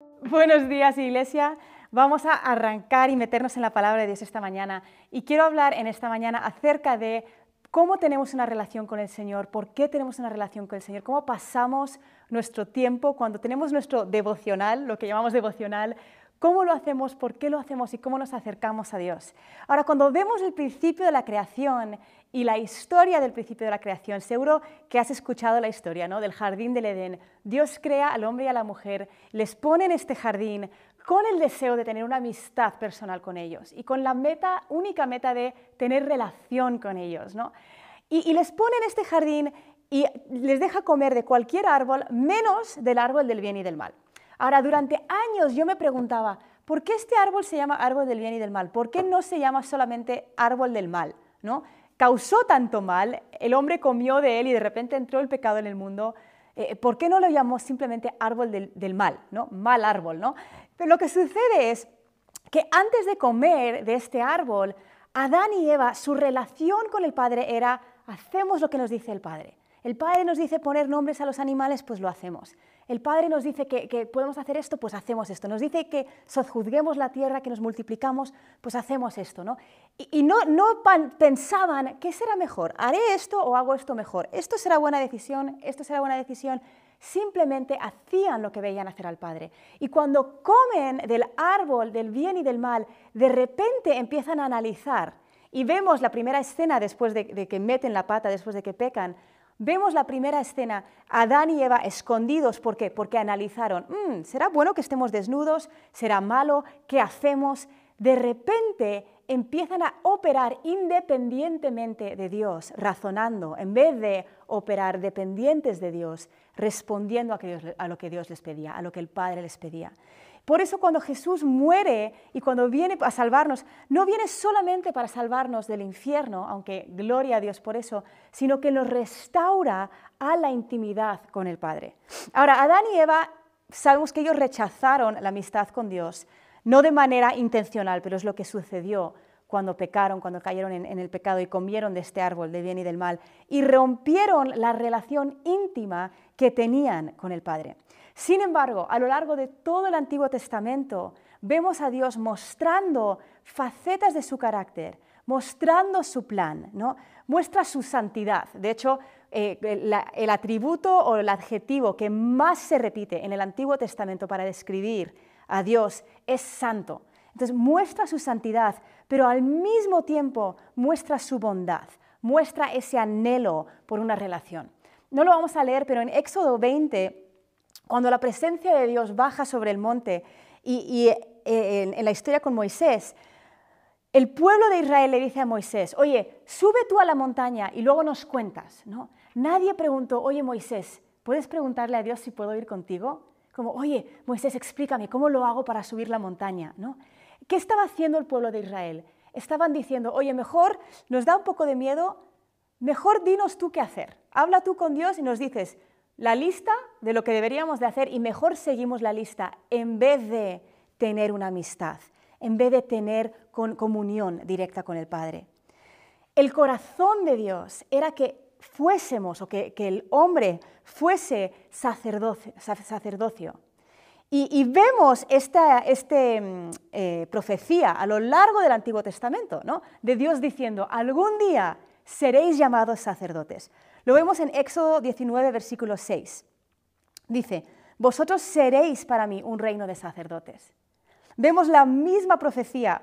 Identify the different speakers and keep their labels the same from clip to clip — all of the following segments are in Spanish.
Speaker 1: Buenos días, Iglesia. Vamos a arrancar y meternos en la palabra de Dios esta mañana. Y quiero hablar en esta mañana acerca de cómo tenemos una relación con el Señor, por qué tenemos una relación con el Señor, cómo pasamos nuestro tiempo cuando tenemos nuestro devocional, lo que llamamos devocional, cómo lo hacemos, por qué lo hacemos y cómo nos acercamos a Dios. Ahora, cuando vemos el principio de la creación y la historia del principio de la creación, seguro que has escuchado la historia ¿no? del jardín del Edén. Dios crea al hombre y a la mujer, les pone en este jardín con el deseo de tener una amistad personal con ellos y con la meta, única meta de tener relación con ellos. ¿no? Y, les pone en este jardín y les deja comer de cualquier árbol menos del árbol del bien y del mal. Ahora, durante años yo me preguntaba, ¿por qué este árbol se llama árbol del bien y del mal? ¿Por qué no se llama solamente árbol del mal? ¿no? Causó tanto mal, el hombre comió de él y de repente entró el pecado en el mundo. Eh, ¿Por qué no lo llamó simplemente árbol del, del, mal? ¿no? Mal árbol. ¿no? Pero lo que sucede es que antes de comer de este árbol, Adán y Eva, su relación con el Padre era, hacemos lo que nos dice el Padre. El Padre nos dice poner nombres a los animales, pues lo hacemos. El Padre nos dice que, podemos hacer esto, pues hacemos esto. Nos dice que sojuzguemos la tierra, que nos multiplicamos, pues hacemos esto. ¿no? Y, no, pensaban, ¿qué será mejor? ¿Haré esto o hago esto mejor? ¿Esto será buena decisión? ¿Esto será buena decisión? Simplemente hacían lo que veían hacer al Padre. Y cuando comen del árbol del bien y del mal, de repente empiezan a analizar. Y vemos la primera escena después de, de que meten la pata, después de que pecan, Vemos la primera escena, Adán y Eva escondidos, ¿por qué? Porque analizaron, mmm, ¿será bueno que estemos desnudos? ¿Será malo? ¿Qué hacemos? De repente empiezan a operar independientemente de Dios, razonando, en vez de operar dependientes de Dios, respondiendo a lo que Dios les pedía, a lo que el Padre les pedía. Por eso cuando Jesús muere y cuando viene a salvarnos, no viene solamente para salvarnos del infierno, aunque gloria a Dios por eso, sino que nos restaura a la intimidad con el Padre. Ahora, Adán y Eva, sabemos que ellos rechazaron la amistad con Dios, no de manera intencional, pero es lo que sucedió cuando pecaron, cuando cayeron en, el pecado y comieron de este árbol de bien y del mal, y rompieron la relación íntima que tenían con el Padre. Sin embargo, a lo largo de todo el Antiguo Testamento vemos a Dios mostrando facetas de su carácter, mostrando su plan, ¿no? muestra su santidad. De hecho, eh, la, el atributo o el adjetivo que más se repite en el Antiguo Testamento para describir a Dios es santo. Entonces muestra su santidad, pero al mismo tiempo muestra su bondad, muestra ese anhelo por una relación. No lo vamos a leer, pero en Éxodo 20 cuando la presencia de Dios baja sobre el monte y, eh, en, en, la historia con Moisés, el pueblo de Israel le dice a Moisés, oye, sube tú a la montaña y luego nos cuentas. ¿no? Nadie preguntó, oye Moisés, ¿puedes preguntarle a Dios si puedo ir contigo? Como, oye, Moisés, explícame, ¿cómo lo hago para subir la montaña? ¿no? ¿Qué estaba haciendo el pueblo de Israel? Estaban diciendo, oye, mejor nos da un poco de miedo, mejor dinos tú qué hacer. Habla tú con Dios y nos dices, la lista de lo que deberíamos de hacer y mejor seguimos la lista en vez de tener una amistad, en vez de tener comunión directa con el Padre. El corazón de Dios era que fuésemos o que, el hombre fuese sacerdocio. Y, vemos esta este, eh, profecía a lo largo del Antiguo Testamento, ¿no? de Dios diciendo, algún día seréis llamados sacerdotes. Lo vemos en Éxodo 19, versículo 6. Dice, vosotros seréis para mí un reino de sacerdotes. Vemos la misma profecía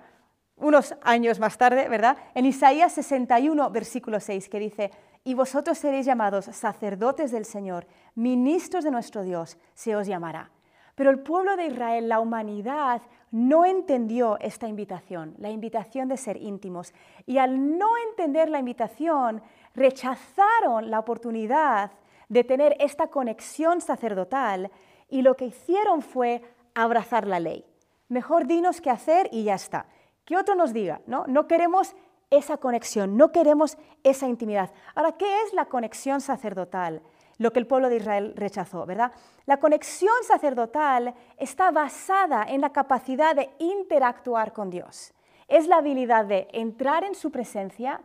Speaker 1: unos años más tarde, ¿verdad? En Isaías 61, versículo 6, que dice, y vosotros seréis llamados sacerdotes del Señor, ministros de nuestro Dios, se os llamará. Pero el pueblo de Israel, la humanidad, no entendió esta invitación, la invitación de ser íntimos. Y al no entender la invitación, rechazaron la oportunidad de tener esta conexión sacerdotal y lo que hicieron fue abrazar la ley. Mejor dinos qué hacer y ya está. Que otro nos diga, ¿no? No queremos esa conexión, no queremos esa intimidad. Ahora, ¿qué es la conexión sacerdotal? Lo que el pueblo de Israel rechazó, ¿verdad? La conexión sacerdotal está basada en la capacidad de interactuar con Dios. Es la habilidad de entrar en su presencia,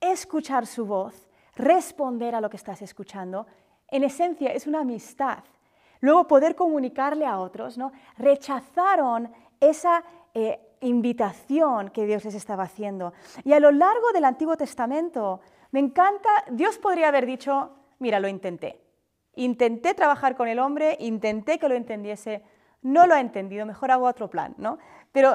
Speaker 1: escuchar su voz, responder a lo que estás escuchando. En esencia es una amistad. luego poder comunicarle a otros, ¿no? rechazaron esa eh, invitación que Dios les estaba haciendo. Y a lo largo del Antiguo Testamento, me encanta, Dios podría haber dicho, mira, lo intenté. Intenté trabajar con el hombre, intenté que lo entendiese, no lo ha entendido, mejor hago otro plan, ¿no?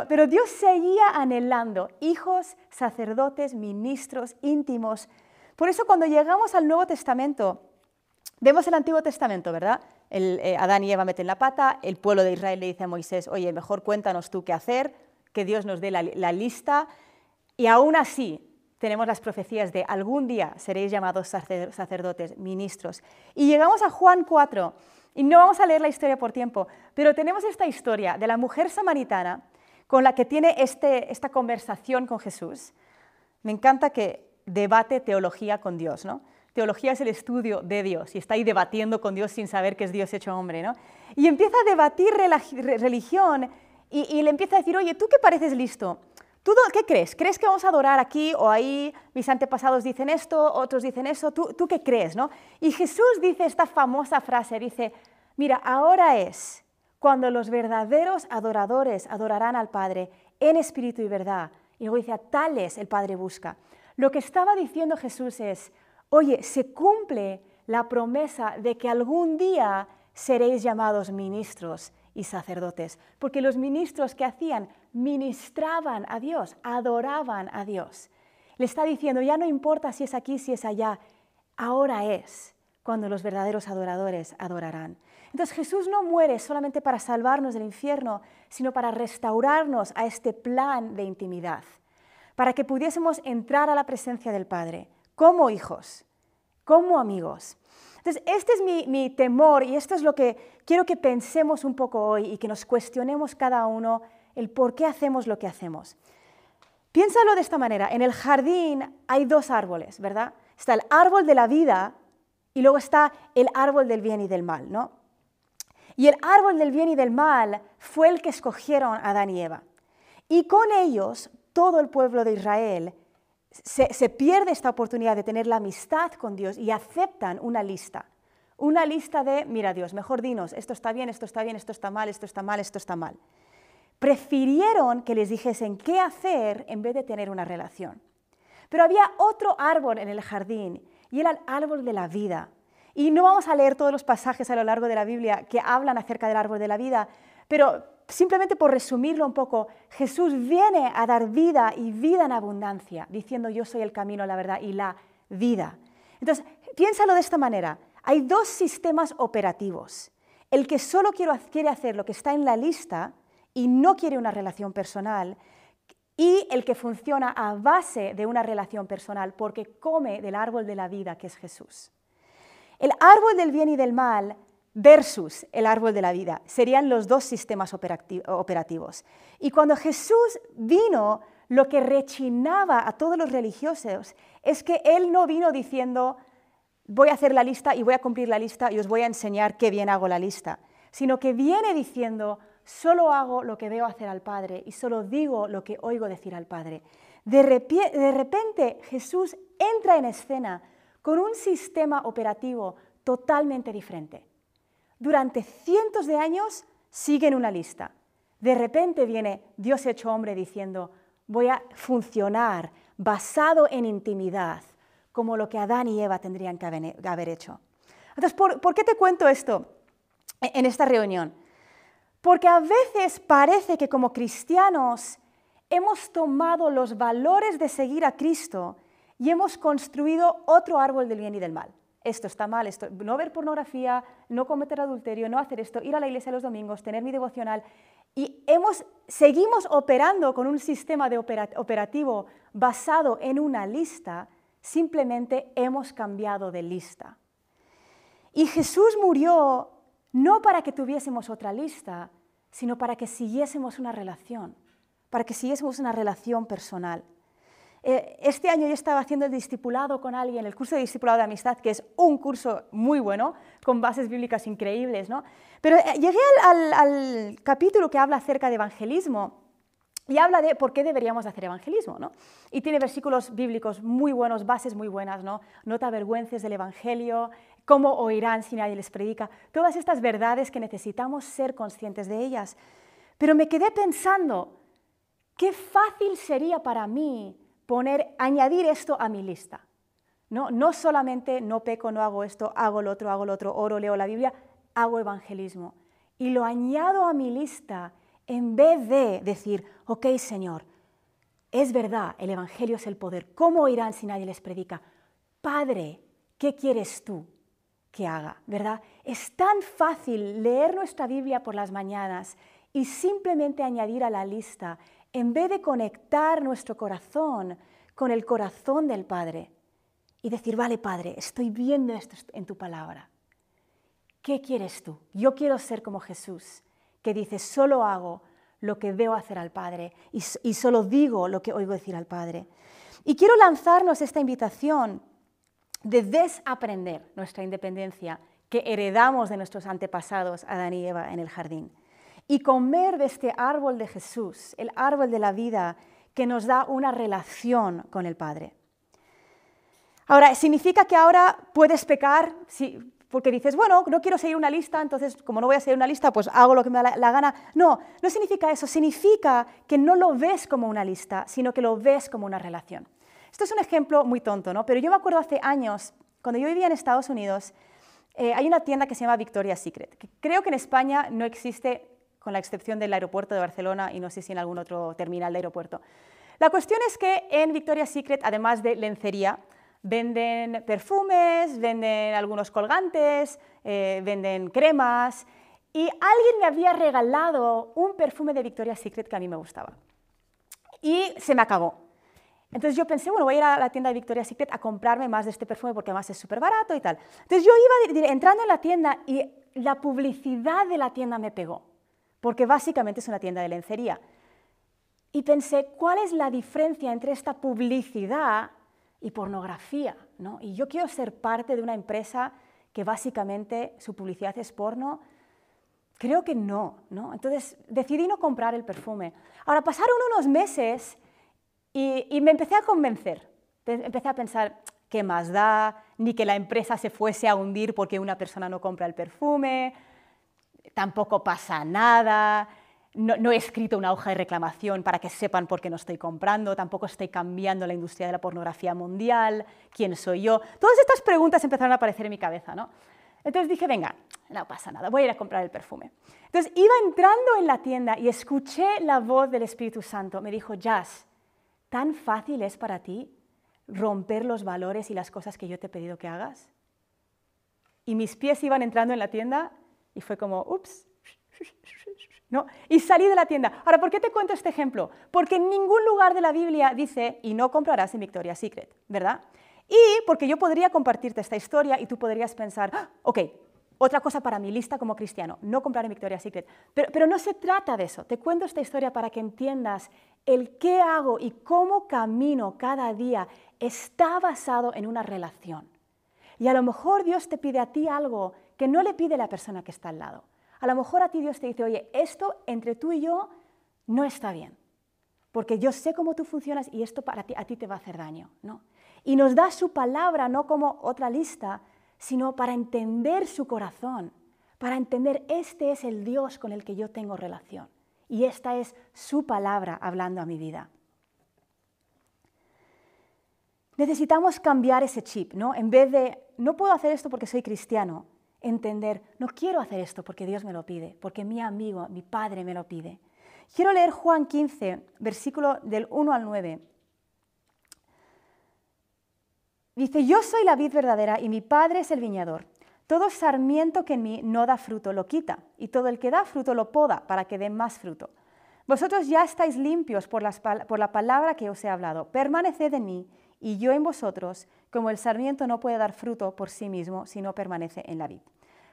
Speaker 1: Pero, Dios seguía anhelando hijos, sacerdotes, ministros, íntimos. Por eso cuando llegamos al Nuevo Testamento, vemos el Antiguo Testamento, ¿verdad? Eh, Adán y Eva meten la pata, el pueblo de Israel le dice a Moisés, oye, mejor cuéntanos tú qué hacer, que Dios nos dé la, la lista. Y aún así, tenemos las profecías de algún día seréis llamados sacerdotes, ministros. Y llegamos a Juan 4, y no vamos a leer la historia por tiempo, pero tenemos esta historia de la mujer samaritana con la que tiene este, esta conversación con Jesús. Me encanta que debate teología con Dios, ¿no? Teología es el estudio de Dios y está ahí debatiendo con Dios sin saber que es Dios hecho hombre, ¿no? Y empieza a debatir religión y, le empieza a decir, oye, ¿tú qué pareces listo? ¿Tú qué crees? ¿Crees que vamos a adorar aquí o ahí? Mis antepasados dicen esto, otros dicen eso. ¿Tú, ¿Tú, qué crees? ¿no? Y Jesús dice esta famosa frase, dice, mira, ahora es cuando los verdaderos adoradores adorarán al Padre en espíritu y verdad. Y luego dice, a tales el Padre busca. Lo que estaba diciendo Jesús es, oye, se cumple la promesa de que algún día seréis llamados ministros y sacerdotes, porque los ministros que hacían ministraban a Dios, adoraban a Dios. Le está diciendo, ya no importa si es aquí, si es allá, ahora es cuando los verdaderos adoradores adorarán. Entonces Jesús no muere solamente para salvarnos del infierno, sino para restaurarnos a este plan de intimidad, para que pudiésemos entrar a la presencia del Padre como hijos, como amigos. Entonces, este es mi, mi temor y esto es lo que quiero que pensemos un poco hoy y que nos cuestionemos cada uno el por qué hacemos lo que hacemos. Piénsalo de esta manera, en el jardín hay dos árboles, ¿verdad? Está el árbol de la vida y luego está el árbol del bien y del mal, ¿no? Y el árbol del bien y del mal fue el que escogieron Adán y Eva. Y con ellos todo el pueblo de Israel se, pierde esta oportunidad de tener la amistad con Dios y aceptan una lista. Una lista de, mira Dios, mejor dinos, esto está bien, esto está bien, esto está mal, esto está mal, esto está mal prefirieron que les dijesen qué hacer en vez de tener una relación. Pero había otro árbol en el jardín y era el árbol de la vida. Y no vamos a leer todos los pasajes a lo largo de la Biblia que hablan acerca del árbol de la vida, pero simplemente por resumirlo un poco, Jesús viene a dar vida y vida en abundancia, diciendo yo soy el camino, la verdad y la vida. Entonces, piénsalo de esta manera. Hay dos sistemas operativos. El que solo quiere hacer lo que está en la lista, y no quiere una relación personal, y el que funciona a base de una relación personal porque come del árbol de la vida que es Jesús. El árbol del bien y del mal versus el árbol de la vida serían los dos sistemas operativos. Y cuando Jesús vino, lo que rechinaba a todos los religiosos es que Él no vino diciendo, voy a hacer la lista y voy a cumplir la lista y os voy a enseñar qué bien hago la lista, sino que viene diciendo, solo hago lo que veo hacer al Padre y solo digo lo que oigo decir al Padre. De, repente Jesús entra en escena con un sistema operativo totalmente diferente. Durante cientos de años siguen una lista. De repente viene Dios hecho hombre diciendo, voy a funcionar basado en intimidad, como lo que Adán y Eva tendrían que haber hecho. Entonces, ¿por, qué te cuento esto en esta reunión? Porque a veces parece que como cristianos hemos tomado los valores de seguir a Cristo y hemos construido otro árbol del bien y del mal. Esto está mal, no ver pornografía, no cometer adulterio, no hacer esto, ir a la iglesia los domingos, tener mi devocional. Y hemos, seguimos operando con un sistema de operativo basado en una lista, simplemente hemos cambiado de lista. Y Jesús murió no para que tuviésemos otra lista, sino para que siguiésemos una relación, para que siguiésemos una relación personal. Eh, este año yo estaba haciendo el discipulado con alguien, el curso de discipulado de amistad, que es un curso muy bueno, con bases bíblicas increíbles, ¿no? Pero eh, llegué al, capítulo que habla acerca de evangelismo y habla de por qué deberíamos hacer evangelismo, ¿no? Y tiene versículos bíblicos muy buenos, bases muy buenas, ¿no? No te avergüences del Evangelio, ¿Cómo oirán si nadie les predica? Todas estas verdades que necesitamos ser conscientes de ellas. Pero me quedé pensando, qué fácil sería para mí poner, añadir esto a mi lista. No, no solamente no peco, no hago esto, hago lo otro, hago lo otro, oro, leo la Biblia, hago evangelismo. Y lo añado a mi lista en vez de decir, ok Señor, es verdad, el Evangelio es el poder. ¿Cómo oirán si nadie les predica? Padre, ¿qué quieres tú que haga? ¿Verdad? Es tan fácil leer nuestra Biblia por las mañanas y simplemente añadir a la lista, en vez de conectar nuestro corazón con el corazón del Padre y decir, vale Padre, estoy viendo esto en tu palabra. ¿Qué quieres tú? Yo quiero ser como Jesús, que dice, solo hago lo que veo hacer al Padre y, solo digo lo que oigo decir al Padre. Y quiero lanzarnos esta invitación de desaprender nuestra independencia que heredamos de nuestros antepasados, Adán y Eva, en el jardín, y comer de este árbol de Jesús, el árbol de la vida que nos da una relación con el Padre. Ahora, ¿significa que ahora puedes pecar? Sí, porque dices, bueno, no quiero seguir una lista, entonces como no voy a seguir una lista, pues hago lo que me da la, gana. No, no significa eso, significa que no lo ves como una lista, sino que lo ves como una relación. Esto es un ejemplo muy tonto, ¿no? Pero yo me acuerdo hace años, cuando yo vivía en Estados Unidos, eh, hay una tienda que se llama Victoria's Secret, que creo que en España no existe, con la excepción del aeropuerto de Barcelona y no sé si en algún otro terminal de aeropuerto. La cuestión es que en Victoria's Secret, además de lencería, Venden perfumes, venden algunos colgantes, eh, venden cremas. Y alguien me había regalado un perfume de Victoria's Secret que a mí me gustaba. Y se me acabó. Entonces yo pensé, bueno, voy a ir a la tienda de Victoria's Secret a comprarme más de este perfume porque además es súper barato y tal. Entonces yo iba entrando en la tienda y la publicidad de la tienda me pegó, porque básicamente es una tienda de lencería. Y pensé, ¿cuál es la diferencia entre esta publicidad y pornografía. ¿no? Y yo quiero ser parte de una empresa que básicamente su publicidad es porno. Creo que no, no. Entonces decidí no comprar el perfume. Ahora pasaron unos meses y, me empecé a convencer. Empecé a pensar, ¿qué más da? Ni que la empresa se fuese a hundir porque una persona no compra el perfume. Tampoco pasa nada no, he escrito una hoja de reclamación para que sepan por qué no estoy comprando, tampoco estoy cambiando la industria de la pornografía mundial, quién soy yo. Todas estas preguntas empezaron a aparecer en mi cabeza, ¿no? Entonces dije, venga, no pasa nada, voy a ir a comprar el perfume. Entonces iba entrando en la tienda y escuché la voz del Espíritu Santo. Me dijo, Jazz, ¿tan fácil es para ti romper los valores y las cosas que yo te he pedido que hagas? Y mis pies iban entrando en la tienda y fue como, ups, y salí de la tienda. Ahora, ¿por qué te cuento este ejemplo? Porque en ningún lugar de la Biblia dice, y no comprarás en Victoria's Secret, ¿verdad? Y porque yo podría compartirte esta historia y tú podrías pensar, ah, ok, otra cosa para mi lista como cristiano, no comprar en Victoria's Secret. Pero, pero no se trata de eso. Te cuento esta historia para que entiendas el qué hago y cómo camino cada día está basado en una relación. Y a lo mejor Dios te pide a ti algo que no le pide la persona que está al lado. A lo mejor a ti Dios te dice, oye, esto entre tú y yo no está bien, porque yo sé cómo tú funcionas y esto para ti, a ti te va a hacer daño. ¿no? Y nos da su palabra no como otra lista, sino para entender su corazón, para entender este es el Dios con el que yo tengo relación. Y esta es su palabra hablando a mi vida. Necesitamos cambiar ese chip, ¿no? En vez de, no puedo hacer esto porque soy cristiano, entender, no quiero hacer esto porque Dios me lo pide, porque mi amigo, mi padre me lo pide. Quiero leer Juan 15, versículo del 1 al 9. Dice, yo soy la vid verdadera y mi padre es el viñador. Todo sarmiento que en mí no da fruto lo quita, y todo el que da fruto lo poda para que dé más fruto. Vosotros ya estáis limpios por, por la palabra que os he hablado. Permaneced en mí y yo en vosotros, como el sarmiento no puede dar fruto por sí mismo si no permanece en la vid.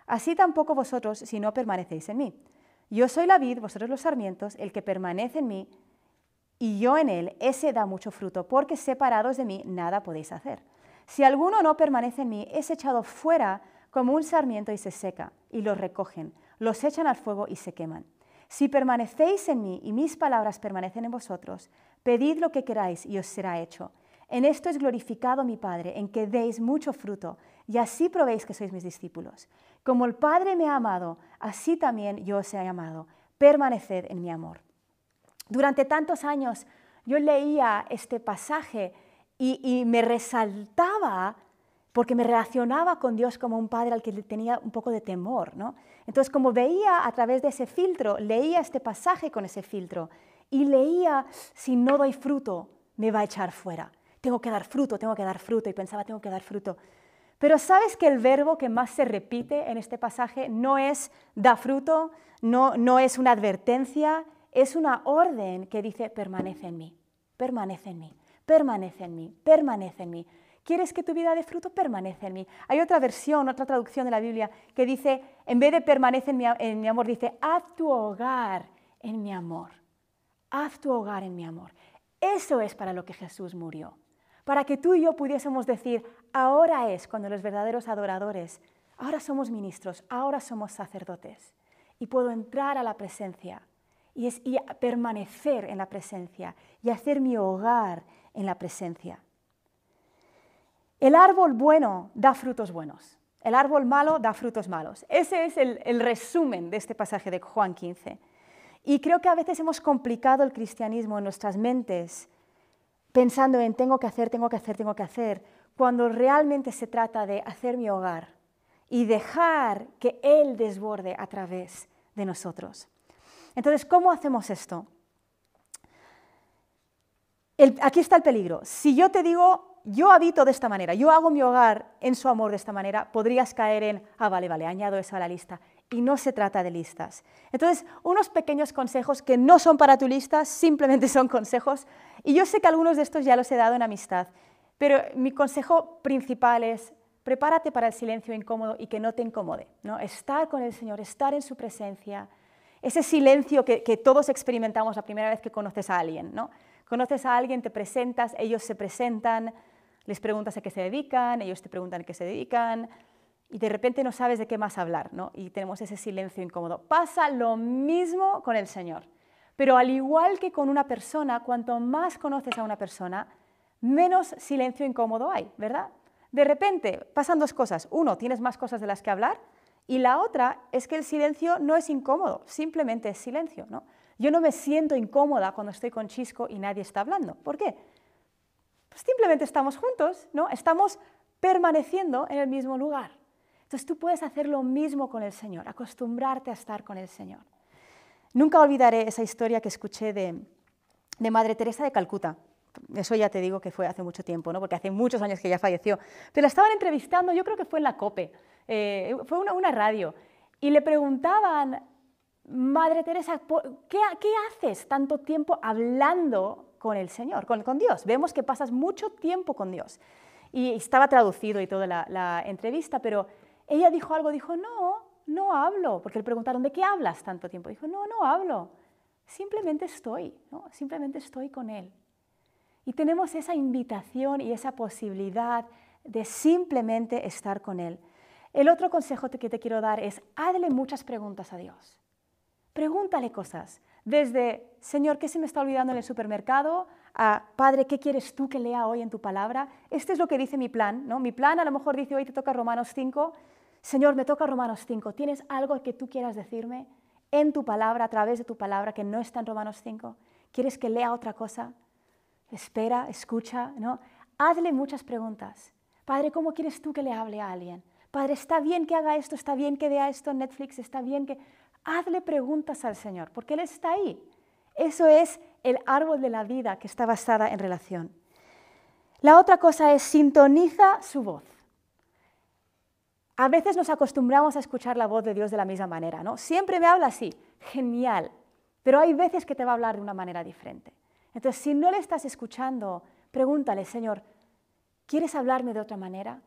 Speaker 1: Así tampoco vosotros si no permanecéis en mí. Yo soy la vid, vosotros los sarmientos, el que permanece en mí y yo en él, ese da mucho fruto, porque separados de mí nada podéis hacer. Si alguno no permanece en mí, es echado fuera como un sarmiento y se seca, y los recogen, los echan al fuego y se queman. Si permanecéis en mí y mis palabras permanecen en vosotros, pedid lo que queráis y os será hecho. En esto es glorificado mi Padre, en que deis mucho fruto, y así probéis que sois mis discípulos. Como el Padre me ha amado, así también yo os he amado. Permaneced en mi amor. Durante tantos años yo leía este pasaje y, me resaltaba porque me relacionaba con Dios como un padre al que tenía un poco de temor. ¿no? Entonces, como veía a través de ese filtro, leía este pasaje con ese filtro y leía, si no doy fruto, me va a echar fuera. Tengo que dar fruto, tengo que dar fruto. Y pensaba, tengo que dar fruto. Pero sabes que el verbo que más se repite en este pasaje no es da fruto, no, no es una advertencia, es una orden que dice permanece en mí, permanece en mí permanece en mí, permanece en mí. ¿Quieres que tu vida dé fruto? Permanece en mí. Hay otra versión, otra traducción de la Biblia que dice, en vez de permanece en mi, en mi amor, dice, haz tu hogar en mi amor. Haz tu hogar en mi amor. Eso es para lo que Jesús murió. Para que tú y yo pudiésemos decir, ahora es cuando los verdaderos adoradores, ahora somos ministros, ahora somos sacerdotes. Y puedo entrar a la presencia y, es, y permanecer en la presencia y hacer mi hogar en la presencia. El árbol bueno da frutos buenos. El árbol malo da frutos malos. Ese es el, resumen de este pasaje de Juan 15. Y creo que a veces hemos complicado el cristianismo en nuestras mentes pensando en tengo que hacer, tengo que hacer, tengo que hacer, cuando realmente se trata de hacer mi hogar y dejar que Él desborde a través de nosotros. Entonces, ¿cómo hacemos esto? aquí está el peligro. Si yo te digo, yo habito de esta manera, yo hago mi hogar en su amor de esta manera, podrías caer en, ah, vale, vale, añado eso a la lista. Y no se trata de listas. Entonces, unos pequeños consejos que no son para tu lista, simplemente son consejos. Y yo sé que algunos de estos ya los he dado en amistad, pero mi consejo principal es, prepárate para el silencio incómodo y que no te incomode. ¿no? Estar con el Señor, estar en su presencia, ese silencio que, que todos experimentamos la primera vez que conoces a alguien. ¿no? Conoces a alguien, te presentas, ellos se presentan, les preguntas a qué se dedican, ellos te preguntan a qué se dedican, y de repente no sabes de qué más hablar, ¿no? Y tenemos ese silencio incómodo. Pasa lo mismo con el Señor. Pero al igual que con una persona, cuanto más conoces a una persona, menos silencio incómodo hay, ¿verdad? De repente pasan dos cosas. Uno, tienes más cosas de las que hablar, y la otra es que el silencio no es incómodo, simplemente es silencio, ¿no? Yo no me siento incómoda cuando estoy con Chisco y nadie está hablando. ¿Por qué? Pues simplemente estamos juntos, ¿no? Estamos permaneciendo en el mismo lugar. Entonces tú puedes hacer lo mismo con el Señor, acostumbrarte a estar con el Señor. Nunca olvidaré esa historia que escuché de, Madre Teresa de Calcuta. Eso ya te digo que fue hace mucho tiempo, ¿no? porque hace muchos años que ya falleció. Pero la estaban entrevistando, yo creo que fue en la COPE, eh, fue una, una radio, y le preguntaban Madre Teresa, ¿qué, haces tanto tiempo hablando con el Señor, con, Dios? Vemos que pasas mucho tiempo con Dios. Y estaba traducido y toda la, entrevista, pero ella dijo algo, dijo, no, no hablo, porque le preguntaron, ¿de qué hablas tanto tiempo? Dijo, no, no hablo, simplemente estoy, simplemente estoy con Él. Y tenemos esa invitación y esa posibilidad de simplemente estar con Él. El otro consejo que te quiero dar es, hazle muchas preguntas a Dios. Pregúntale cosas, desde, Señor, ¿qué se me está olvidando en el supermercado? a, Padre, ¿qué quieres tú que lea hoy en tu palabra? Este es lo que dice mi plan, ¿no? Mi plan a lo mejor dice, hoy te toca Romanos 5. Señor, me toca Romanos 5. ¿Tienes algo que tú quieras decirme en tu palabra, a través de tu palabra, que no está en Romanos 5? ¿Quieres que lea otra cosa? Espera, escucha, ¿no? Hazle muchas preguntas. Padre, ¿cómo quieres tú que le hable a alguien? Padre, ¿está bien que haga esto? ¿Está bien que vea esto en Netflix? ¿Está bien que...? Hazle preguntas al Señor, porque Él está ahí. Eso es el árbol de la vida que está basada en relación. La otra cosa es sintoniza su voz. A veces nos acostumbramos a escuchar la voz de Dios de la misma manera, ¿no? Siempre me habla así, genial, pero hay veces que te va a hablar de una manera diferente. Entonces, si no le estás escuchando, pregúntale, Señor, ¿quieres hablarme de otra manera?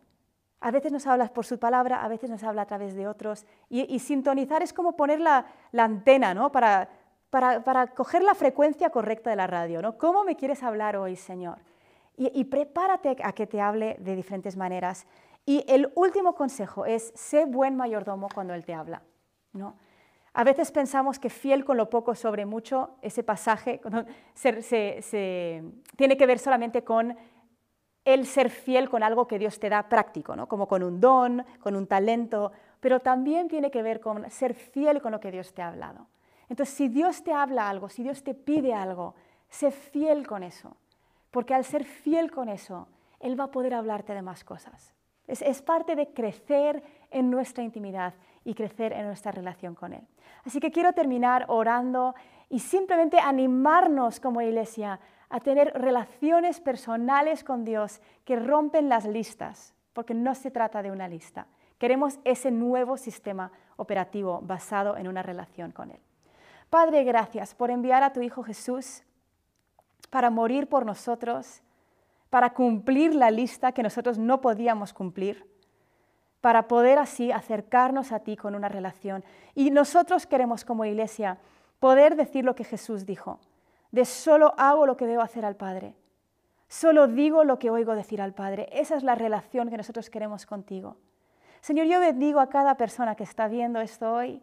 Speaker 1: A veces nos habla por su palabra, a veces nos habla a través de otros. Y, sintonizar es como poner la, antena ¿no? para, para, coger la frecuencia correcta de la radio. ¿no? ¿Cómo me quieres hablar hoy, Señor? Y, prepárate a que te hable de diferentes maneras. Y el último consejo es, sé buen mayordomo cuando Él te habla. ¿no? A veces pensamos que fiel con lo poco sobre mucho, ese pasaje se, se, tiene que ver solamente con el ser fiel con algo que Dios te da práctico, ¿no? como con un don, con un talento, pero también tiene que ver con ser fiel con lo que Dios te ha hablado. Entonces, si Dios te habla algo, si Dios te pide algo, sé fiel con eso, porque al ser fiel con eso, Él va a poder hablarte de más cosas. Es, es parte de crecer en nuestra intimidad y crecer en nuestra relación con Él. Así que quiero terminar orando y simplemente animarnos como iglesia a tener relaciones personales con Dios que rompen las listas, porque no se trata de una lista. Queremos ese nuevo sistema operativo basado en una relación con Él. Padre, gracias por enviar a tu Hijo Jesús para morir por nosotros, para cumplir la lista que nosotros no podíamos cumplir, para poder así acercarnos a ti con una relación. Y nosotros queremos como iglesia poder decir lo que Jesús dijo de solo hago lo que debo hacer al Padre. Solo digo lo que oigo decir al Padre. Esa es la relación que nosotros queremos contigo. Señor, yo bendigo a cada persona que está viendo esto hoy,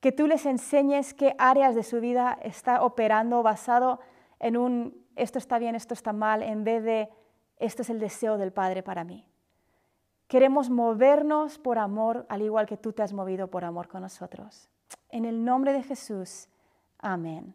Speaker 1: que tú les enseñes qué áreas de su vida está operando basado en un esto está bien, esto está mal, en vez de esto es el deseo del Padre para mí. Queremos movernos por amor, al igual que tú te has movido por amor con nosotros. En el nombre de Jesús, amén.